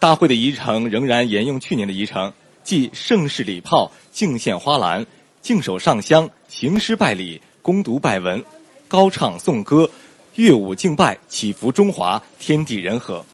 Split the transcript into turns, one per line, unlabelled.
大会的仪程仍然沿用去年的仪程，即盛世礼炮、敬献花篮、敬手上香、行诗拜礼、攻读拜文、高唱颂歌、乐舞敬拜，祈福中华，天地人和。